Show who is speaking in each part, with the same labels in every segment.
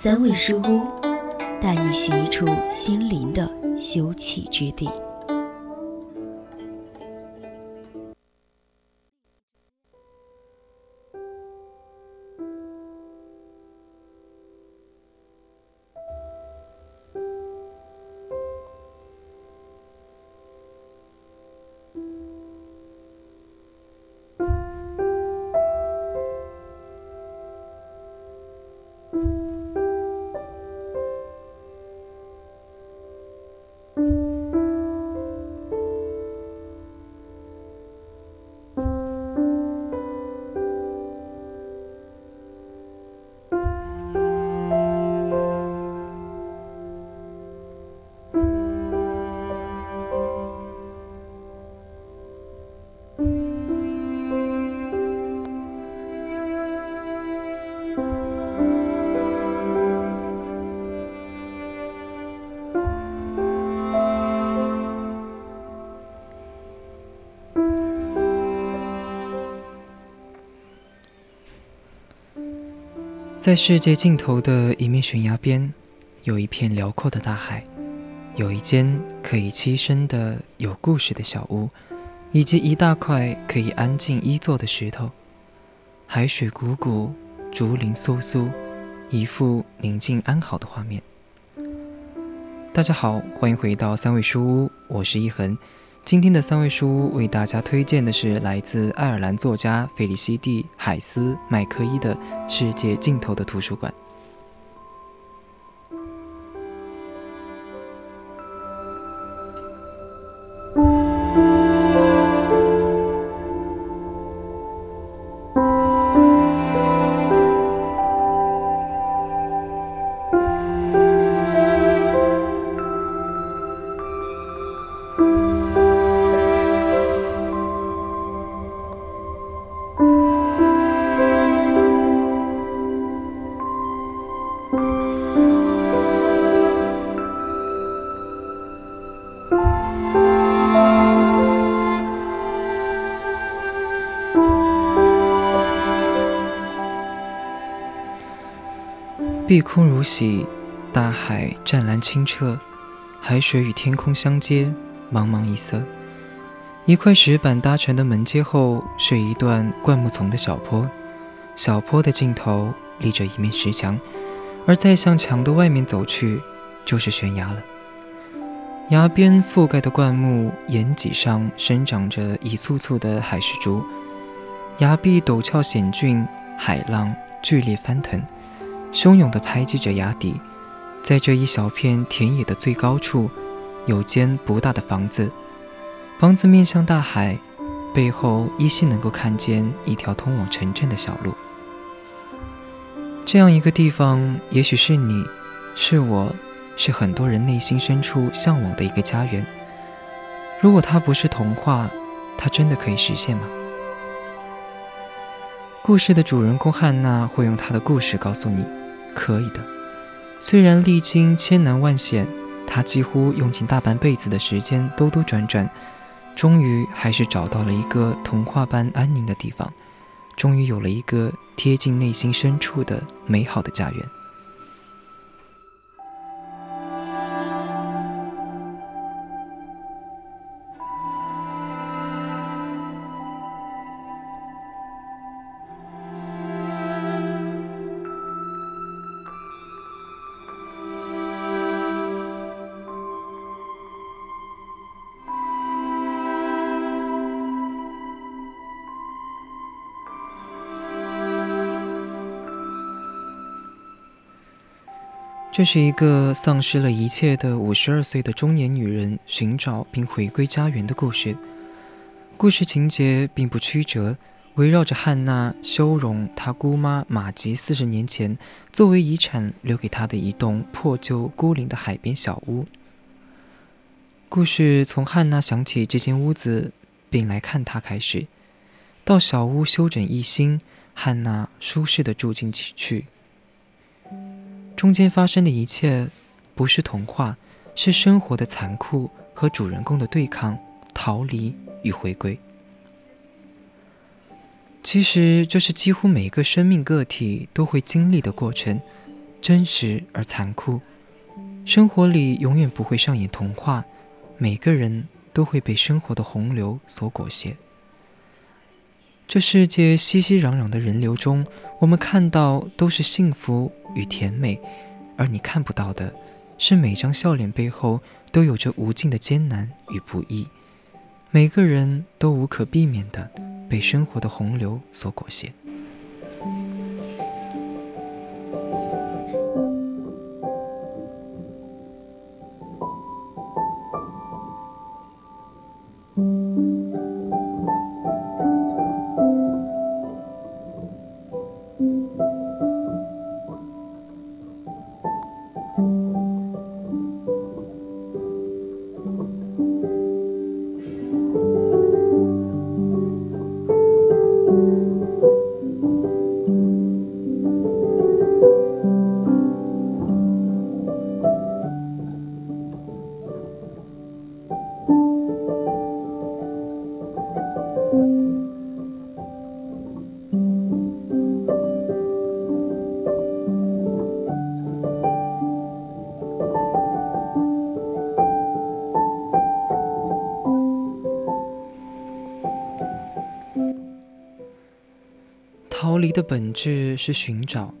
Speaker 1: 三味书屋，带你寻一处心灵的休憩之地。
Speaker 2: 在世界尽头的一面悬崖边，有一片辽阔的大海，有一间可以栖身的有故事的小屋，以及一大块可以安静依坐的石头。海水汩汩，竹林簌簌，一副宁静安好的画面。大家好，欢迎回到三味书屋，我是一恒。今天的三位书屋为大家推荐的是来自爱尔兰作家费利希蒂·海斯麦克伊的《世界尽头的图书馆》。碧空如洗，大海湛蓝清澈，海水与天空相接，茫茫一色。一块石板搭成的门阶后，是一段灌木丛的小坡，小坡的尽头立着一面石墙，而再向墙的外面走去，就是悬崖了。崖边覆盖的灌木岩脊上生长着一簇簇的海石竹，崖壁陡峭险峻，海浪剧烈翻腾。汹涌地拍击着崖底，在这一小片田野的最高处，有间不大的房子。房子面向大海，背后依稀能够看见一条通往城镇的小路。这样一个地方，也许是你，是我，是很多人内心深处向往的一个家园。如果它不是童话，它真的可以实现吗？故事的主人公汉娜会用她的故事告诉你。可以的，虽然历经千难万险，他几乎用尽大半辈子的时间兜兜转转，终于还是找到了一个童话般安宁的地方，终于有了一个贴近内心深处的美好的家园。这是一个丧失了一切的五十二岁的中年女人寻找并回归家园的故事。故事情节并不曲折，围绕着汉娜修容她姑妈玛吉四十年前作为遗产留给她的一栋破旧孤零的海边小屋。故事从汉娜想起这间屋子并来看它开始，到小屋修整一新，汉娜舒适的住进去。中间发生的一切，不是童话，是生活的残酷和主人公的对抗、逃离与回归。其实，这是几乎每个生命个体都会经历的过程，真实而残酷。生活里永远不会上演童话，每个人都会被生活的洪流所裹挟。这世界熙熙攘攘的人流中，我们看到都是幸福与甜美，而你看不到的，是每张笑脸背后都有着无尽的艰难与不易。每个人都无可避免的被生活的洪流所裹挟。的本质是寻找，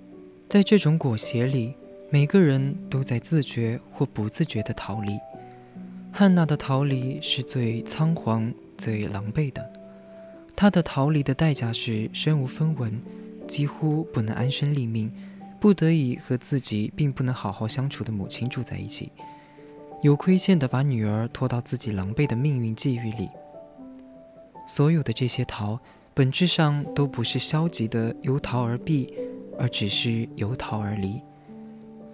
Speaker 2: 在这种裹挟里，每个人都在自觉或不自觉地逃离。汉娜的逃离是最仓皇、最狼狈的。她的逃离的代价是身无分文，几乎不能安身立命，不得已和自己并不能好好相处的母亲住在一起，有亏欠地把女儿拖到自己狼狈的命运际遇里。所有的这些逃。本质上都不是消极的由逃而避，而只是由逃而离。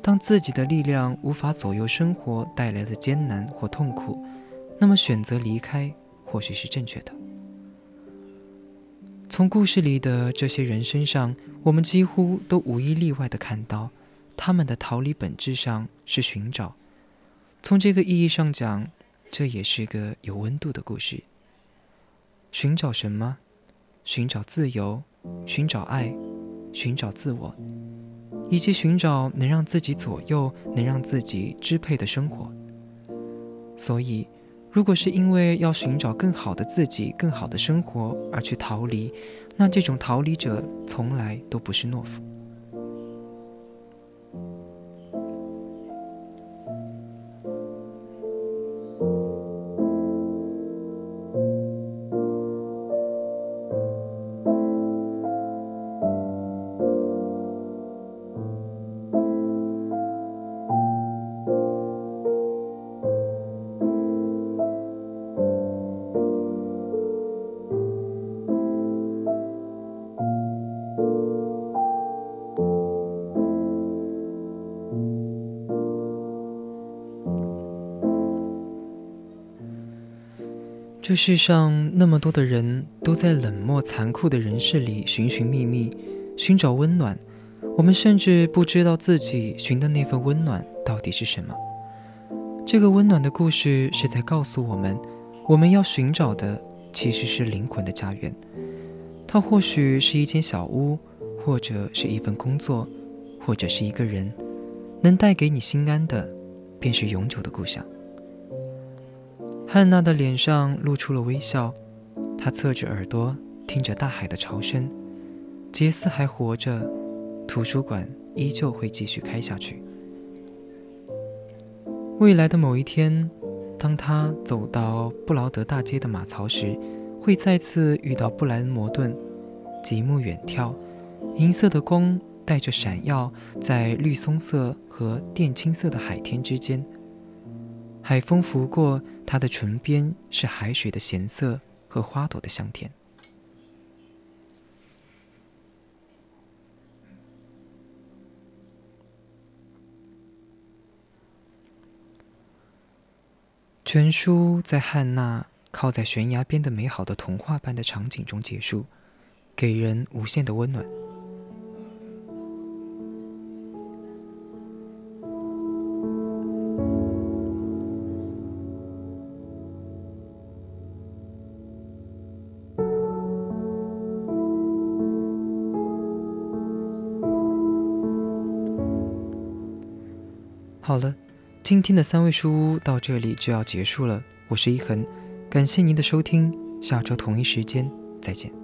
Speaker 2: 当自己的力量无法左右生活带来的艰难或痛苦，那么选择离开或许是正确的。从故事里的这些人身上，我们几乎都无一例外地看到，他们的逃离本质上是寻找。从这个意义上讲，这也是个有温度的故事。寻找什么？寻找自由，寻找爱，寻找自我，以及寻找能让自己左右、能让自己支配的生活。所以，如果是因为要寻找更好的自己、更好的生活而去逃离，那这种逃离者从来都不是懦夫。这世上那么多的人都在冷漠残酷的人世里寻寻觅觅，寻找温暖。我们甚至不知道自己寻的那份温暖到底是什么。这个温暖的故事是在告诉我们，我们要寻找的其实是灵魂的家园。它或许是一间小屋，或者是一份工作，或者是一个人。能带给你心安的，便是永久的故乡。汉娜的脸上露出了微笑，她侧着耳朵听着大海的潮声。杰斯还活着，图书馆依旧会继续开下去。未来的某一天，当他走到布劳德大街的马槽时，会再次遇到布莱恩·摩顿。极目远眺，银色的光带着闪耀，在绿松色和靛青色的海天之间。海风拂过她的唇边是海水的咸涩和花朵的香甜。全书在汉娜靠在悬崖边的美好的童话般的场景中结束给人无限的温暖。好了，今天的三味书屋到这里就要结束了。我是一恒，感谢您的收听，下周同一时间再见。